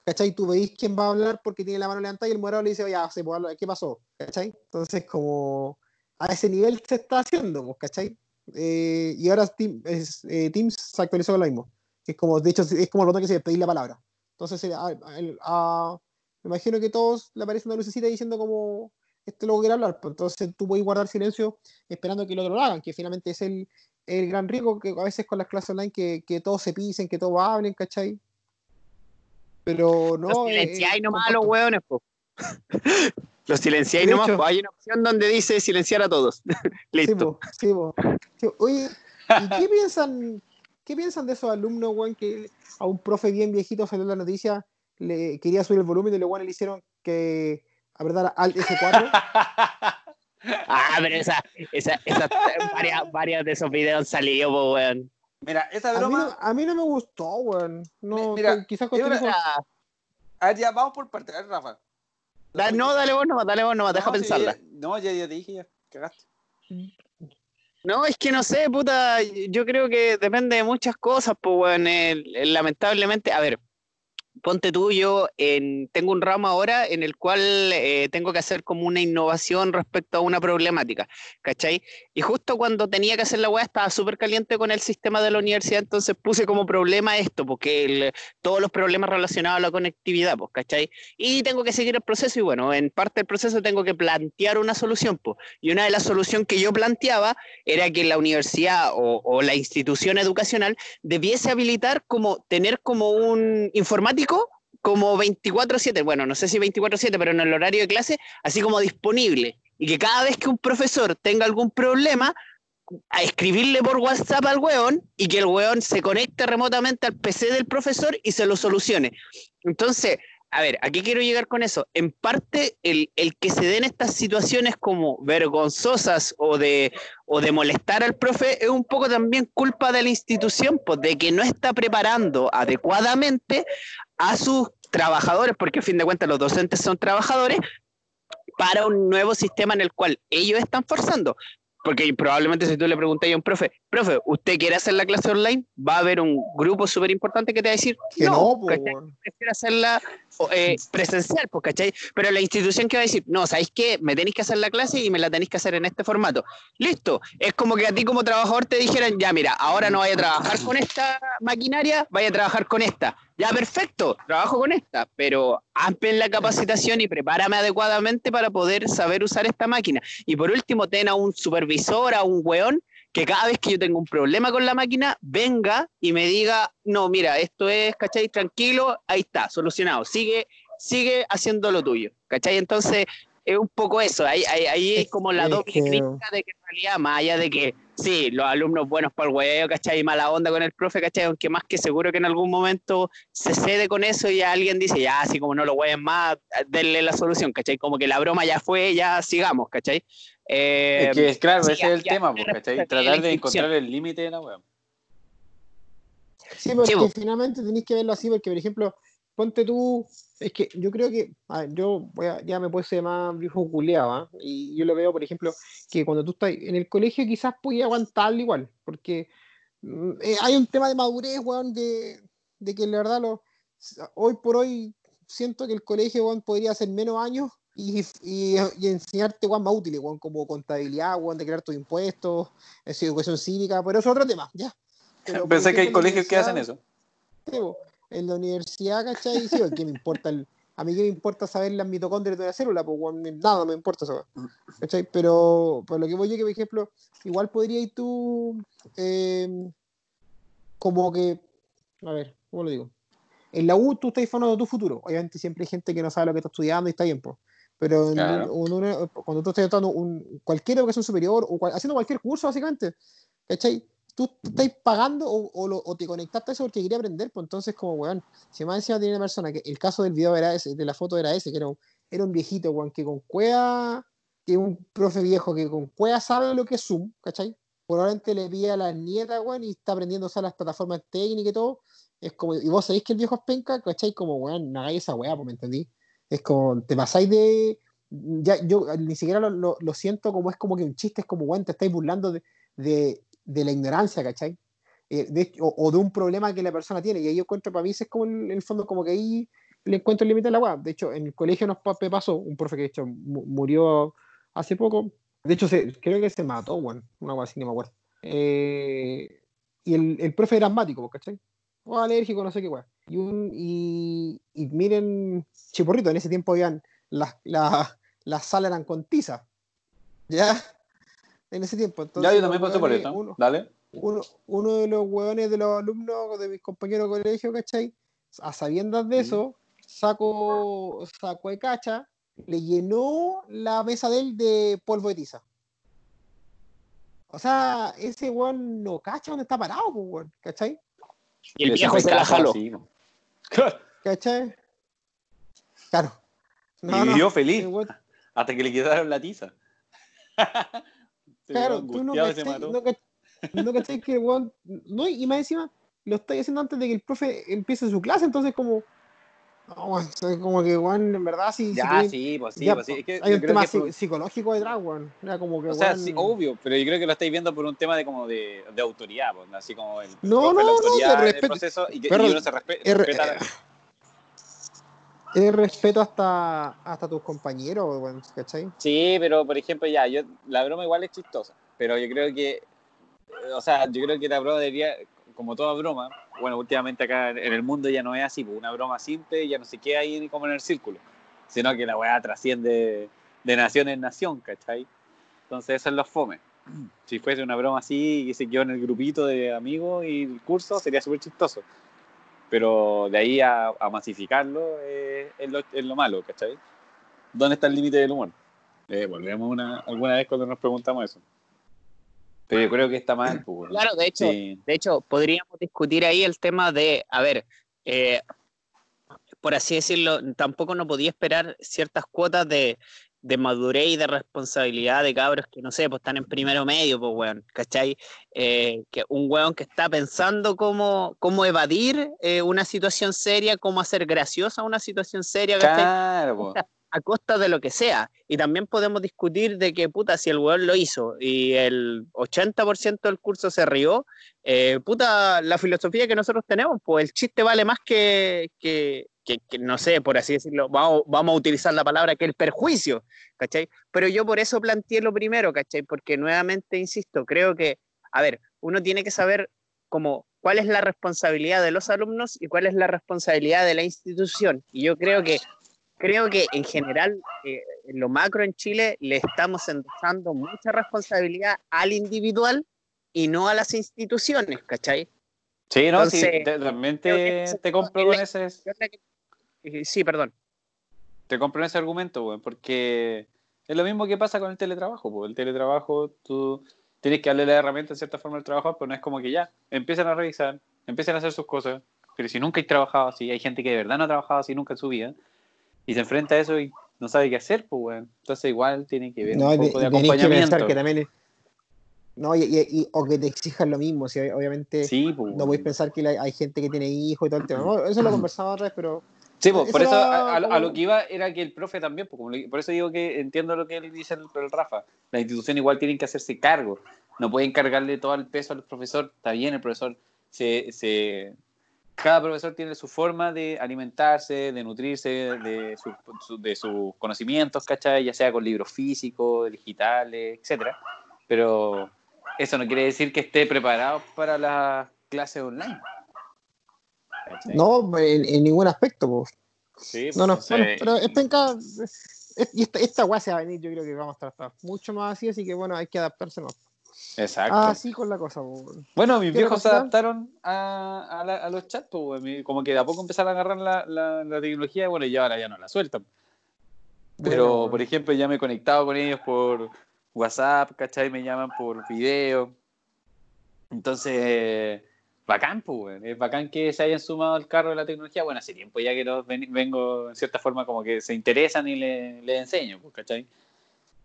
¿cachai? Tú veis quién va a hablar porque tiene la mano levantada y el morado le dice, puede hablar, ¿qué pasó? ¿cachai? Entonces, como a ese nivel se está haciendo, pues, ¿cachai? Eh, y ahora Team, es, eh, Teams se actualizó con lo mismo. Es como, de hecho, es como el botón que se pedir la palabra. Entonces, a, a, me imagino que todos le aparece una lucecita diciendo como este luego quiere hablar. Pues entonces tú puedes guardar silencio esperando que el otro lo hagan, que finalmente es el, el gran riesgo que a veces con las clases online que, que todos se pisen, que todos hablen, ¿cachai? Pero no. Los silenciáis nomás a los hueones, po. Los silenciáis nomás, po. hay una opción donde dice silenciar a todos. Listo. Sí, po, sí, po. Oye, ¿y qué piensan, qué piensan de esos alumnos, weón, que a un profe bien viejito salió la noticia le quería subir el volumen y los guanes le hicieron que apretar Alt F4. ah, pero esa, esa, esa varias, varias, de esos videos han salido, weón. Mira, esa broma. A mí, no, me gustó, weón. No, mira, quizás con una... A ver, ya vamos por parte, a ver, Rafa. no, dale vos nomás, dale vos nomás, deja pensarla. no, ya, ya te dije, ya, cagaste. No, es que no sé, puta, yo creo que depende de muchas cosas, pues, weón. lamentablemente, a ver, ponte tú, yo en, tengo un ramo ahora en el cual eh, tengo que hacer como una innovación respecto a una problemática, ¿cachai? Y justo cuando tenía que hacer la weá estaba súper caliente con el sistema de la universidad, entonces puse como problema esto, porque todos los problemas relacionados a la conectividad, pues, ¿cachai? Y tengo que seguir el proceso y bueno, en parte del proceso tengo que plantear una solución, pues. Y una de las soluciones que yo planteaba era que la universidad o, o la institución educacional debiese habilitar como tener como un informático como 24/7, bueno, no sé si 24/7, pero en el horario de clase, así como disponible. Y que cada vez que un profesor tenga algún problema, a escribirle por WhatsApp al weón y que el weón se conecte remotamente al PC del profesor y se lo solucione. Entonces, a ver, ¿a qué quiero llegar con eso? En parte, el, que se den estas situaciones como vergonzosas o de, o de molestar al profe es un poco también culpa de la institución, pues de que no está preparando adecuadamente a sus trabajadores, porque a fin de cuentas los docentes son trabajadores, para un nuevo sistema en el cual ellos están forzando. Porque probablemente si tú le preguntas a un profe, profe, ¿usted quiere hacer la clase online? Va a haber un grupo súper importante que te va a decir, que no, no prefiero hacerla eh, presencial, pues, ¿cachai? Pero la institución que va a decir, no, ¿sabéis qué? Me tenéis que hacer la clase y me la tenéis que hacer en este formato. Listo. Es como que a ti como trabajador te dijeran, ya, mira, ahora no vaya a trabajar con esta maquinaria, vaya a trabajar con esta. Ya, perfecto, trabajo con esta, pero amplien la capacitación y prepárame adecuadamente para poder saber usar esta máquina. Y por último, ten a un supervisor, a un weón que cada vez que yo tengo un problema con la máquina, venga y me diga, no, mira, esto es, ¿cachai? Tranquilo, ahí está, solucionado, sigue, sigue haciendo lo tuyo, ¿cachai? Entonces, es un poco eso, ahí, ahí, es como la doble crítica de que en realidad, más allá de que, sí, los alumnos buenos para el huevo, ¿cachai? Mala onda con el profe, ¿cachai? Aunque más que seguro que en algún momento se cede con eso y alguien dice, ya, así como no lo hueven más, denle la solución, ¿cachai? Como que la broma ya fue, ya sigamos, ¿cachai? Eh, es que, claro, ese es el tema, Tratar de encontrar el límite de la web. Sí, porque finalmente tenéis que verlo así, porque, por ejemplo, ponte tú, es que yo creo que, yo voy a, ya me puedo ser más viejo culeado, ¿ah? y yo lo veo, por ejemplo, que cuando tú estás en el colegio quizás podías aguantarlo igual, porque mm, eh, hay un tema de madurez, weón, de, de que la verdad lo, hoy por hoy siento que el colegio, weón, podría hacer menos años y, y, y, enseñarte más útiles, como contabilidad, de crear tus impuestos, educación cívica, pero eso es otro tema, ya. Pensé que hay colegios que hacen eso. en la universidad, ¿cachai? Sí, ¿qué me importa a mí qué me importa saber las mitocondrias de una célula, pues nada me importa eso. ¿cachai? Pero por lo que voy yo, que por ejemplo, igual podrías tú, eh, como que, a ver, ¿cómo lo digo? En la U tú estás formando tu futuro. Obviamente siempre hay gente que no sabe lo que está estudiando y está bien, pues. Pero cuando tú estás un, cualquier educación superior o haciendo cualquier curso, básicamente, ¿cachai? Tú, estás pagando o, o, te conectaste a eso porque quería aprender, pues entonces, como, weón, si más encima tiene una persona que el caso del video era ese, de la foto era ese, que era un, era un viejito, weón, que con cuea, que un profe viejo que con cuea sabe lo que es Zoom, ¿cachai? Probablemente le pide a la nieta, weón, y está aprendiendo a usar las plataformas técnicas y todo. Es como, y vos sabéis que el viejo es penca, ¿cachai? Como, weón, no hagáis esa weá, pues, ¿me entendí? Es como, te pasáis de, ya yo ni siquiera lo, lo, lo siento como es como que un chiste, es como, bueno, te estáis burlando de, de, de la ignorancia, ¿cachai? Eh, de, o, o, de un problema que la persona tiene. Y ahí yo encuentro, para mí, es como en el fondo, como que ahí le encuentro el límite a la weá. De hecho, en el colegio nos pasó, un profe que de hecho murió hace poco. De hecho, se, creo que se mató, bueno, una weá así, no me acuerdo. Eh, y el, el, profe era asmático, ¿cachai? O alérgico, no sé qué weá. Y, un, y, y, miren, chiporrito, en ese tiempo habían las, las, las salas eran con tiza. ¿Ya? En ese tiempo. Entonces, ya, yo también pasé por esto. Uno, Dale. Uno, uno de los hueones de los alumnos, de mis compañeros de colegio, ¿cachai? A sabiendas de eso, sacó, sacó de cacha, le llenó la mesa de él de polvo de tiza. O sea, ese weón no cacha dónde está parado, pues, weón, ¿cachai? Y el viejo se la jaló. ¿Cachai? Claro. No, y vivió no, feliz hasta que le quedaron la tiza. claro, tú no cachai, no, cachai, no cachai que weón, no, y más encima lo estoy haciendo antes de que el profe empiece su clase, entonces como no, como que, weón, en verdad sí. Ya, sí, sí pues sí, ya, pues sí. Es que hay un tema que, psicológico detrás, weón. Era como que, o sea, sí, obvio, pero yo creo que lo estáis viendo por un tema de como de, de autoridad, pues, así como el no, no, la no, autoridad del respeto. proceso y que Pero- y uno se respe- es re- respeta. Es respeto hasta, hasta tus compañeros, weón, ¿cachai? Sí, pero por ejemplo, ya, yo la broma igual es chistosa, pero yo creo que, o sea, yo creo que la broma debería, como toda broma, bueno, últimamente acá en el mundo ya no es así, pues una broma simple ya no se queda ahí como en el círculo, sino que la weá trasciende de nación en nación, ¿cachai? Entonces eso es lo fome. Si fuese una broma así y se quedó en el grupito de amigos y el curso, sería súper chistoso. Pero de ahí a, a masificarlo eh, es, lo, es lo malo, ¿cachai? ¿Dónde está el límite del humor? Eh, volvemos una, alguna vez cuando nos preguntamos eso. Pero yo creo que está mal. Pues, Claro, de hecho, sí. de hecho, podríamos discutir ahí el tema de, a ver, eh, por así decirlo, tampoco no podía esperar ciertas cuotas de, de madurez y de responsabilidad de cabros que, no sé, pues están en primero medio, pues, weón, ¿cachai? Eh, que un weón que está pensando cómo, cómo evadir eh, una situación seria, cómo hacer graciosa una situación seria, ¿cachai? Claro. A costa de lo que sea. Y también podemos discutir de que, puta, si el weón lo hizo y el 80% del curso se rió, eh, puta, la filosofía que nosotros tenemos, pues el chiste vale más que, que, que- no sé, por así decirlo, vamos, vamos a utilizar la palabra que el perjuicio, ¿cachai? Pero yo por eso planteé lo primero, ¿cachai? Porque nuevamente, insisto, creo que, a ver, uno tiene que saber como cuál es la responsabilidad de los alumnos y cuál es la responsabilidad de la institución. Y yo creo que creo que en general, eh, en lo macro en Chile, le estamos endosando mucha responsabilidad al individual y no a las instituciones, ¿cachai? Sí, no, sí, te- realmente te compro con ese, eh, Sí, perdón. te compro en ese argumento, güey, porque es lo mismo que pasa con el teletrabajo, pues. El teletrabajo, tú tienes que darle la herramienta en cierta forma al trabajador, pero no es como que ya, empiezan a revisar, empiezan a hacer sus cosas, pero si nunca hay trabajado así, hay gente que de verdad no ha trabajado así nunca en su vida, y se enfrenta a eso y no sabe qué hacer, pues, güey. Entonces igual tiene que ver No, un poco de que acompañamiento. pensar que también es- No, y, y- y- o que te exijan lo mismo, si obviamente Sí, pues. no podéis pensar que la- hay gente que tiene hijos y todo el tema. No, eso lo conversaba otra vez, pero Sí, pues, Eso por eso era a, a lo- que iba era que el profe también, pues, como le- por eso digo que entiendo lo que él dice el, el Rafa. Las instituciones igual tienen que hacerse cargo, no pueden cargarle todo el peso al profesor. Está bien, el profesor se, se- cada profesor tiene su forma de alimentarse, de nutrirse de, su- su- de sus conocimientos, ¿cachai? Ya sea con libros físicos, digitales, etcétera. Pero eso no quiere decir que esté preparado para las clases online. ¿cachai? no, en, en ningún aspecto. po. Sí, No, no, pues, bueno, pero es penca, es- esta, esta se va a venir, yo creo que vamos a tratar mucho más así, así que bueno, hay que adaptarse más. Exacto. Así con la cosa. po. Bueno, mis ¿Qué viejos se adaptaron a, a la- a los chats. Mi- como que de a poco empezaron a agarrar la, la, la tecnología, bueno, y ahora ya no la sueltan. Pero, Bueno, por ejemplo, ya me he conectado con ellos por WhatsApp, ¿cachai? Me llaman por video. Entonces, bacán, pues. Es bacán que se hayan sumado al carro de la tecnología. Bueno, hace tiempo ya que los ven- vengo, en cierta forma, como que se interesan y les le enseño, pues, ¿cachai?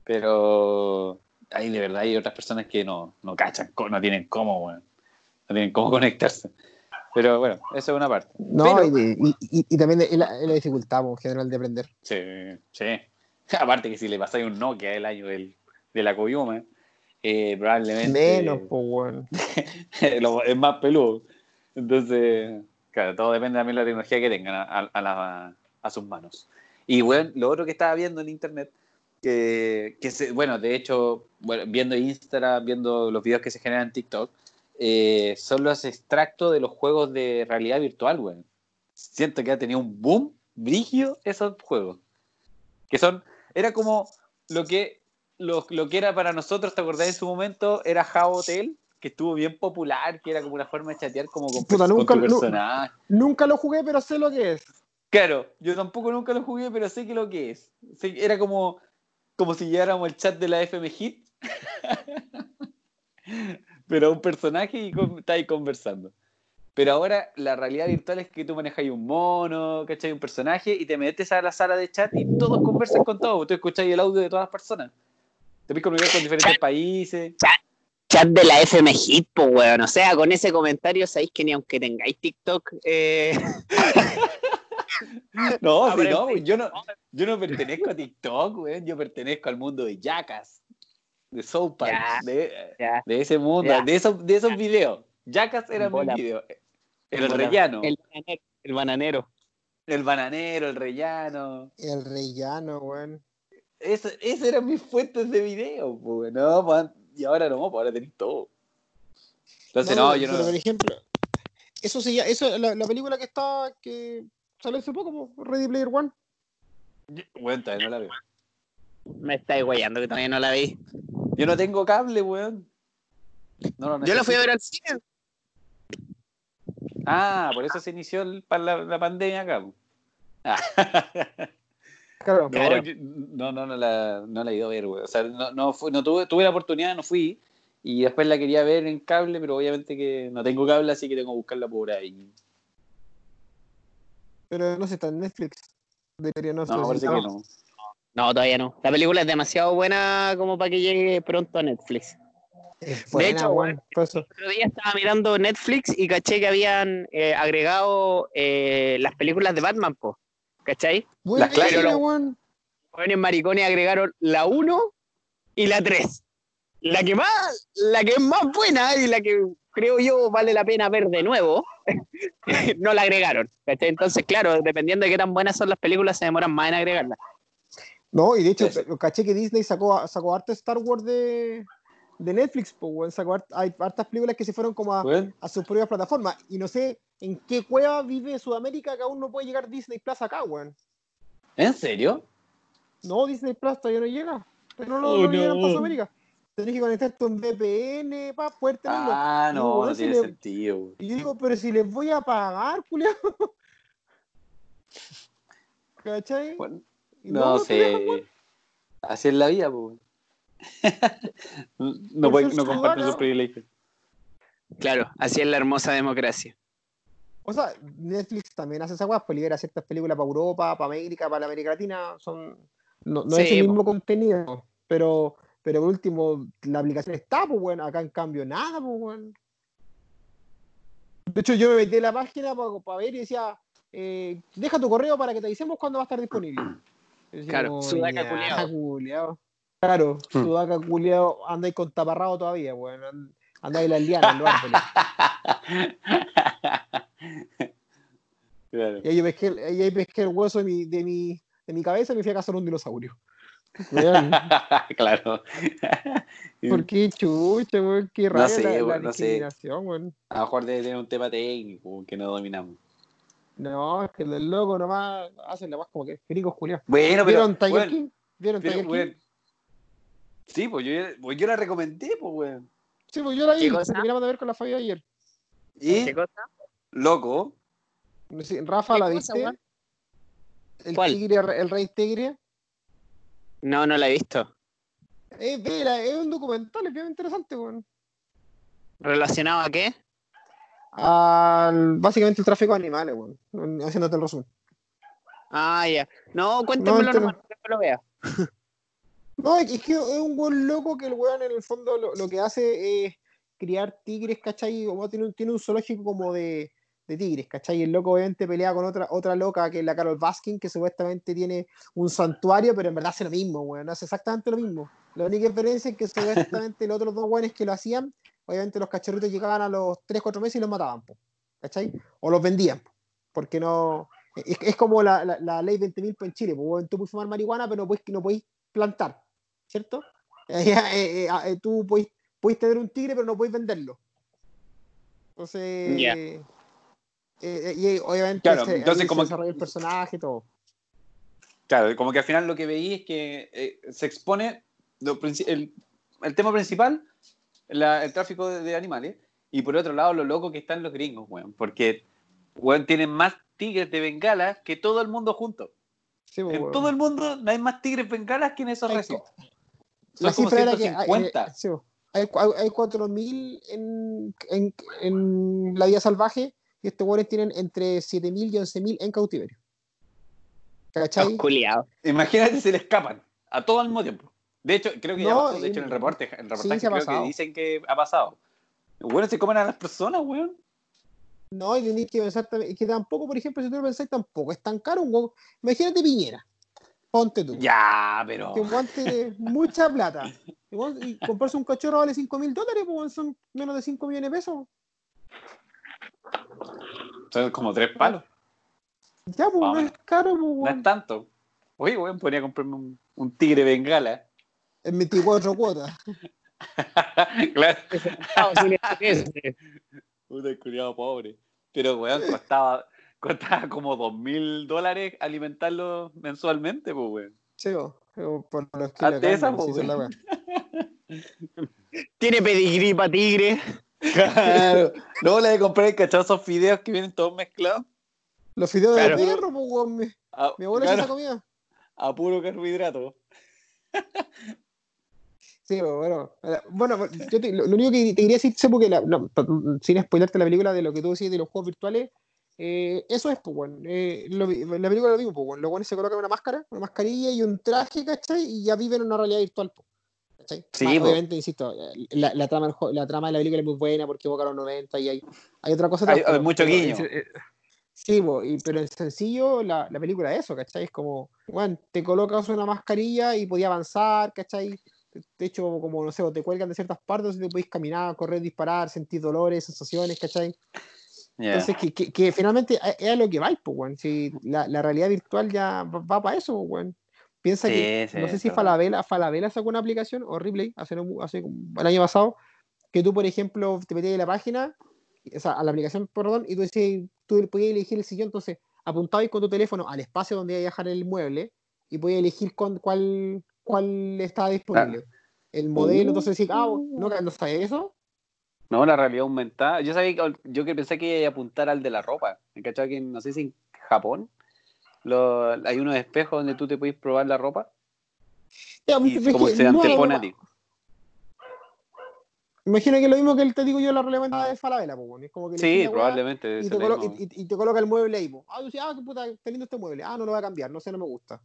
Pero ahí de verdad hay otras personas que no, no cachan, no tienen cómo, güey. No tienen cómo conectarse. Pero bueno, eso es una parte. No, Pero- y, de- y- y- y también es la, la dificultad en general de aprender. Sí, sí. Aparte que si le pasáis un Nokia el año del, de la Koyuma, eh, probablemente Menos, pues, weón. lo- es más peludo. Entonces, claro, todo depende también de la tecnología que tengan a, a- a la- a sus manos. Y bueno, lo otro que estaba viendo en internet, que, que se- bueno, de hecho, bueno, viendo Instagram, viendo los videos que se generan en TikTok, eh, son los extractos de los juegos de realidad virtual, weón. Siento que ha tenido un boom brígido esos juegos. Que son, era como lo que, lo, lo que era para nosotros, ¿te acordás en su momento? Era How Hotel, que estuvo bien popular, que era como una forma de chatear como con, Puta, con nunca- tu personaje. Nunca lo jugué, pero sé lo que es. Claro, yo tampoco nunca lo jugué, pero sé que lo que es. Era como, como si lleváramos el chat de la FM Hit, pero a un personaje y con, estáis conversando. Pero ahora la realidad virtual es que tú manejas un mono, ¿cachai? Un personaje y te metes a la sala de chat y todos conversan con todos. Tú escucháis el audio de todas las personas. Te puedes comunicar con diferentes países. Chat de la FM Hit, pues, weón. O sea, con ese comentario sabéis que ni aunque tengáis TikTok, eh, No, si pero no, yo no, yo no pertenezco a TikTok, weón. Yo pertenezco al mundo de Jackass, de South Park, de, de ese mundo, de esos, de esos videos. Jackass era mi video. El rellano, El el, bananero. El bananero. el rellano. El rellano, weón. Eso- Esas eran mis fuentes de video, pues, no, y ahora no, pues ahora tenéis todo. Entonces, no, yo pero, no. por ejemplo, eso sí, eso, la, la película que está, que salió hace poco, po, Ready Player One. Bueno, todavía no la veo. Me estáis guayando que todavía no la vi. Yo no tengo cable, weón. No lo Yo la fui a ver al cine. Ah, por eso se inició el- para la, la pandemia acá. Ah. Claro. No, Claro. yo- no, no, no la, no la he ido a ver, güey. O sea, no, no, fui- no tuve, tuve la oportunidad, no fui. Y después la quería ver en cable, pero obviamente que no tengo cable, así que tengo que buscarla por ahí. Pero no sé, está en Netflix. Debería no, No, parece que no. No, todavía no. La película es demasiado buena como para que llegue pronto a Netflix. Buena, hecho, eso. El otro día estaba mirando Netflix y caché que habían eh, agregado eh, las películas de Batman, po. ¿Cachai? Buena, clásicas. weón. Jóvenes maricones agregaron la 1 y la 3. La que más, la que es más buena y la que creo yo vale la pena ver de nuevo, no la agregaron. ¿cachai? Entonces, claro, dependiendo de qué tan buenas son las películas, se demoran más en agregarlas. No, y de hecho, caché que Disney sacó, sacó harto Star Wars de, de Netflix, pues, weón. Sacó hart- hay hartas películas que se fueron como a, Weón, a sus propias plataformas. Y no sé en qué cueva vive Sudamérica que aún no puede llegar Disney Plus acá, weón. ¿En serio? No, Disney Plus todavía no llega. Todavía no lo Oh, no llegan no. para Sudamérica. Tenés que conectar tu VPN para poder tenerlo. Ah, no, no si tiene le- sentido. güey. Y yo digo, pero si les voy a pagar, culiao. ¿Cachai? Bueno, no, dejan, sé. Así es la vida, pues. no, puede- no comparten sus privilegios. Claro, así es la hermosa democracia. O sea, Netflix también hace esa weá, pues libera ciertas películas para Europa, para América, para la América Latina, son no, no es el po. mismo contenido, pero pero por último la aplicación está, pues bueno, acá en cambio nada, pues bueno. De hecho, yo me metí en la página para, ver y decía, eh, deja tu correo para que te avisemos cuándo va a estar disponible. Decía, Claro, como, sudaca ya, culiao. culiao. Claro, Hmm. sudaca culiao, andáis con taparrado todavía, bueno, and- andáis en las lianas, en los árboles. claro. Y ahí yo pesqué, el- y ahí pesqué el hueso de mi, de mi, de mi cabeza y me fui a cazar un dinosaurio. Claro. ¿Por qué chucha, weón? Qué raro sé, la, la weón, no sé. discriminación. A lo mejor debe tener un tema técnico que no dominamos. No, es que los locos nomás hacen la más como que gringos Julián. Bueno, pero. ¿Vieron Tiger weón, King? ¿Vieron pero, Tiger King? weón, Sí, pues yo, pues yo la recomendé, pues, weón. Sí, pues yo la vi, terminamos de ver con la Fabi ayer. Y, ¿Qué cosa? loco, No sé, Rafa, ¿Qué ¿la cosa, viste? weón? El ¿Cuál? tigre, el rey tigre. No, no la he visto. Eh, vela, es un documental, es bien interesante, weón. ¿Relacionado a qué? Al, básicamente el tráfico de animales, weón. Haciéndote el resumen. Ah, ya. No, cuéntamelo No, nomás, que lo vea. No, es que es un buen loco que el weón en el fondo lo, lo que hace es criar tigres, ¿cachai? Como tiene, tiene un zoológico como de, de tigres, ¿cachai? El loco obviamente pelea con otra, otra loca que es la Carol Baskin, que supuestamente tiene un santuario, pero en verdad hace lo mismo, weón, hace exactamente lo mismo. La única diferencia es que supuestamente los otros dos weones que lo hacían, obviamente los cachorritos llegaban a los 3, 4 meses y los mataban, po, ¿cachai? O los vendían, po, porque no... Es, como la, la, la ley 20.000 en Chile, weón, tú puedes fumar marihuana, pero no podéis, no podéis plantar, ¿cierto? Eh, eh, eh, tú podéis, podéis tener un tigre, pero no podéis venderlo. Entonces. Eh, y obviamente Claro, se, entonces se como- desarrolla el personaje y todo. Claro, como que al final lo que veí es que eh, se expone lo el, el tema principal, la- el tráfico de, de animales, y por otro lado lo loco que están los gringos, weón, porque weón, tienen más tigres de bengala que todo el mundo junto. Sí, pues, En weón. todo el mundo no hay más tigres bengalas que en esos recintos. La Son como cifra era que hay, 150. eh, sí, hay, hay 4.000 en, en, en la vida salvaje y estos weones tienen entre 7.000 y 11.000 en cautiverio. ¿Cachai? Los. Imagínate se le escapan a todo al mismo tiempo. De hecho, creo que ya No, pasó. De y- hecho, en el reporte, el sí, reportaje creo que dicen que ha pasado. Bueno, se comen a las personas, weón. No, y tenéis que pensar también, que tampoco, por ejemplo, si tú lo pensáis, tampoco es tan caro un weón. Imagínate Piñera. Ponte tú. Ya, pero. Que un tiene mucha plata. Y, comprarse un cachorro vale 5 mil dólares, pues weón, son menos de 5 millones de pesos. Son como tres palos. Ya, pues no es caro, pues, No es tanto. Oye, weón, podría comprarme un, un tigre bengala. En 24 cuotas. claro. Puta, culiado pobre. Pero, weón, costaba, costaba como dos mil dólares alimentarlo mensualmente, pues, weón. Sí, po, pero por los que Hazte esa, sí, weá. Tiene pedigrí para tigre. Claro. Luego le de comprar, ¿cachado? Esos fideos que vienen todos mezclados. Los fideos Claro. de perro, pues, weón. Mi, A, mi abuela claro, esa comida. a puro carbohidrato. Sí, pues, bueno. eh, Bueno, yo te- lo, lo único que te quería decir, porque la- no, pa- sin spoilarte la película de lo que tú decías de los juegos virtuales, eh, eso es, pues. Eh, lo la película lo mismo, pues, weón. Los weones se colocan una máscara, una mascarilla y un traje, ¿cachai? Y ya viven en una realidad virtual, pues. ¿Cachai? Sí, Más, obviamente, insisto, la, la trama, la trama de la película es muy buena porque evoca los 90 y hay, hay otra cosa. Hay- hay mucho guiño. eh, Sí, po, y, pero en sencillo, la, la película es eso, ¿cachai? Es como, bueno, te colocas una mascarilla y podías avanzar, ¿cachai? De- hecho, como, no sé, o te cuelgan de ciertas partes y te podéis caminar, correr, disparar, sentir dolores, sensaciones, ¿cachai? Ya. Entonces, que, que, que finalmente es- a lo que vais, pues, weón. Si la, la realidad virtual ya va, para eso, weón. Piensa Sí, que, sí, no sé si. Falabella, Falabella sacó una aplicación, o Ripley, hace, hace el año pasado, que tú, por ejemplo, te metías en la página, o sea, a la aplicación, perdón, y tú, decías, tú podías elegir el sillón, entonces apuntabas con tu teléfono al espacio donde iba a dejar el mueble y podías elegir con, cuál, cuál estaba disponible. El modelo, Uh. entonces decís, ah, ¿no, no sabías eso? No, la realidad aumentada. Yo sabía que, yo que pensé que iba a apuntar al de la ropa. ¿Me cachai? Que no sé si en Japón lo- hay unos espejos donde tú te puedes probar la ropa Ya, y pues, como se antepone a ti. Imagino que es lo mismo que te digo yo la relevante de Falabella, pues, weón. es como que Sí, probablemente. y te, colo- y, y- y te coloca el mueble ahí, pues. Ah, tú dices, ah, qué puta, está lindo este mueble. Ah, no lo voy a cambiar, no sé, no me gusta.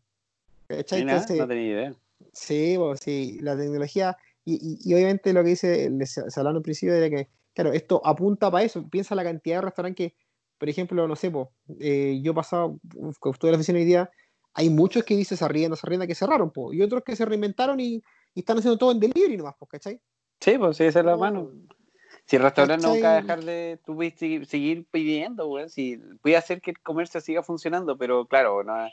Entonces, no tenía idea. Sí, pues, sí, la tecnología, y, obviamente lo que dice, se hablaba en principio de que, claro, esto apunta para eso, piensa la cantidad de restaurantes que, por ejemplo, no sé, pues, eh, yo uf, con estuve en la oficina hoy día, hay muchos que dicen se arrienda, se arrienda, que cerraron, pues, y otros que se reinventaron y, y están haciendo todo en delivery nomás, pues, ¿cachai? Sí, pues sí, esa es la No, mano. Si el restaurante ¿Cachai? nunca va a dejar de. Tú puedes seguir, seguir pidiendo, güey. Si, puede hacer que el comercio siga funcionando, pero claro, no,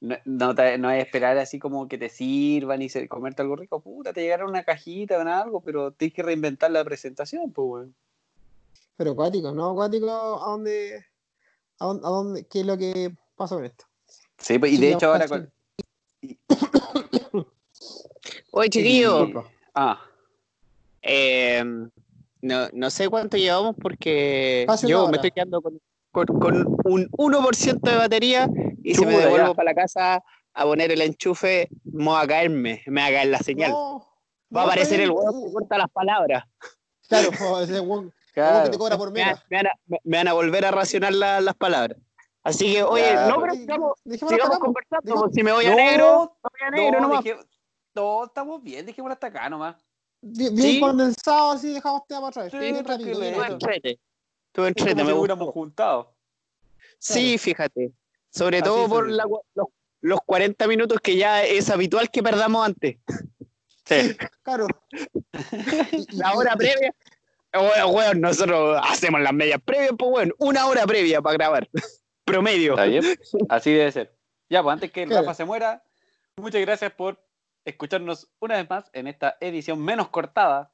no, no, te, no hay esperar así como que te sirvan y se, comerte algo rico. Puta, te llegará una cajita o algo, pero tienes que reinventar la presentación, pues, güey. Pero acuático, ¿no? Acuático, ¿a dónde, a dónde, a dónde- qué es lo que pasa con esto? Sí, pues, y de hecho ahora con. Oye, chiquillo. Ah, eh, no, no sé cuánto llevamos porque yo me estoy quedando con, con- con un 1% de batería y si me devuelvo ya. para la casa a poner el enchufe, me va a caerme, me va a caer la señal. No, va a aparecer el huevo que corta las palabras. Claro, pues, ese weón que claro. te cobra por Me, van- mega. me me- me van a volver a racionar la- las palabras. Así que, oye, Ya, no, pero sigamos, Dejémoslo sigamos acá, conversando. Digo- pues, si me voy a No, negro, me voy a negro no, nomás. dejé- no, estamos bien, dejémoslo hasta acá nomás. Bien, bien Sí. condensado, así dejamos tema para atrás. Sí, bien rápido, entrete. Como entrete, si me hubiéramos juntado. Sí, fíjate. Sobre Así todo por la- los, los 40 minutos que ya es habitual que perdamos antes. Sí. Claro. La hora previa. Weón, weón, nosotros hacemos las medias previas, pues weón. Una hora previa para grabar. Promedio. Está bien. Así debe ser. Ya, pues antes que el. Rafa se muera, muchas gracias por escucharnos una vez más en esta edición menos cortada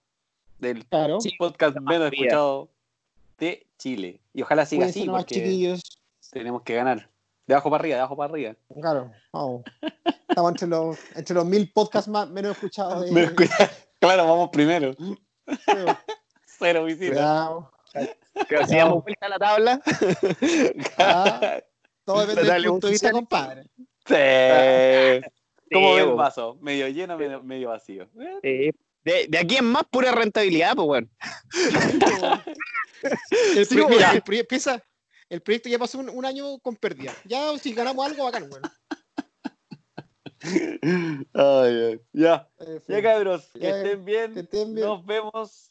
del Claro. Podcast menos fría. escuchado de Chile. Y ojalá siga así porque chiquillos. tenemos que ganar. De abajo para arriba, de abajo para arriba. Claro, vamos. Estamos entre los, entre los mil podcasts más, menos escuchados. De, Claro, vamos primero. Cero visitas. Cuidado. Pero si damos vuelta a la tabla. Ah, todo depende del Dale, punto de vista, compadre. Sí. ¿Cómo Sí, el weón. vaso? ¿Medio lleno medio, medio vacío? Sí. De, de aquí en más pura rentabilidad, pues weón. El, Sí, mira, weón. el, proye- piensa, el proyecto ya pasó un, un año con pérdida. Ya si ganamos algo, bacán, bueno. Ay, ay. Ya, Eh, ya cabros, que Ya, estén bien. que estén bien. Nos vemos.